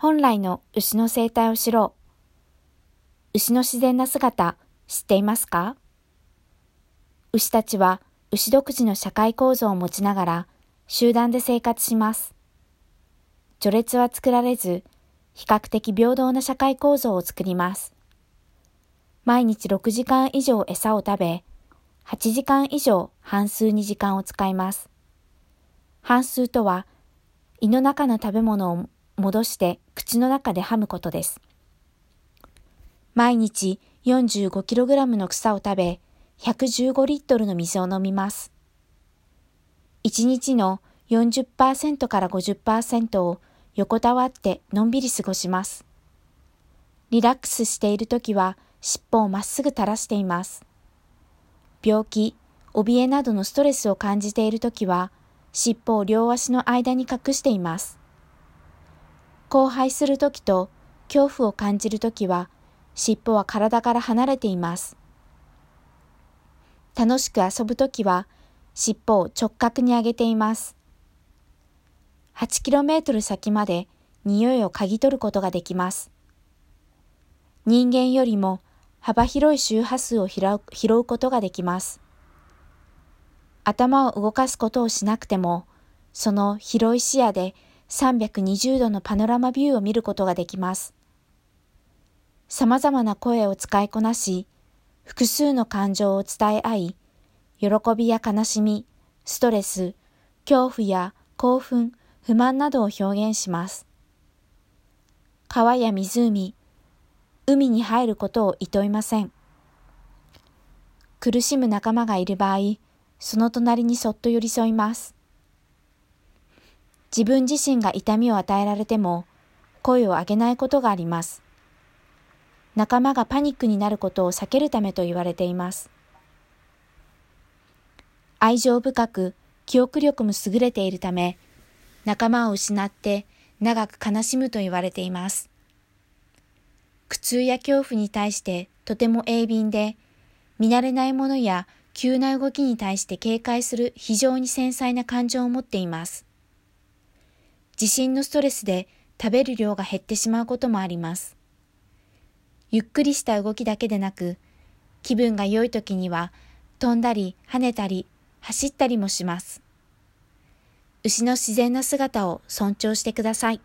本来の牛の生態を知ろう。牛の自然な姿、知っていますか？牛たちは牛独自の社会構造を持ちながら集団で生活します。序列は作られず、比較的平等な社会構造を作ります。毎日6時間以上餌を食べ、8時間以上半数に時間を使います。半数とは、胃の中の食べ物を戻して口の中で噛むことです。毎日 45kg の草を食べ、115リットルの水を飲みます。1日の40%から50%を横たわってのんびり過ごします。リラックスしているときは尻尾をまっすぐ垂らしています。病気、怯えなどのストレスを感じているときは、尻尾を両足の間に隠しています。荒廃するときと恐怖を感じるときは、尻尾は体から離れています。楽しく遊ぶときは、尻尾を直角に上げています。8km 先まで匂いを嗅ぎ取ることができます。人間よりも幅広い周波数を拾う拾うことができます。頭を動かすことをしなくても、その広い視野で320度のパノラマビューを見ることができます。様々な声を使いこなし、複数の感情を伝え合い、喜びや悲しみ、ストレス、恐怖や興奮、不満などを表現します。川や湖、海に入ることを厭いません。苦しむ仲間がいる場合、その隣にそっと寄り添います。自分自身が痛みを与えられても、声を上げないことがあります。仲間がパニックになることを避けるためと言われています。愛情深く、記憶力も優れているため、仲間を失って長く悲しむと言われています。苦痛や恐怖に対してとても鋭敏で、見慣れないものや急な動きに対して警戒する非常に繊細な感情を持っています。地震のストレスで食べる量が減ってしまうこともあります。ゆっくりした動きだけでなく、気分が良い時には飛んだり跳ねたり走ったりもします。牛の自然な姿を尊重してください。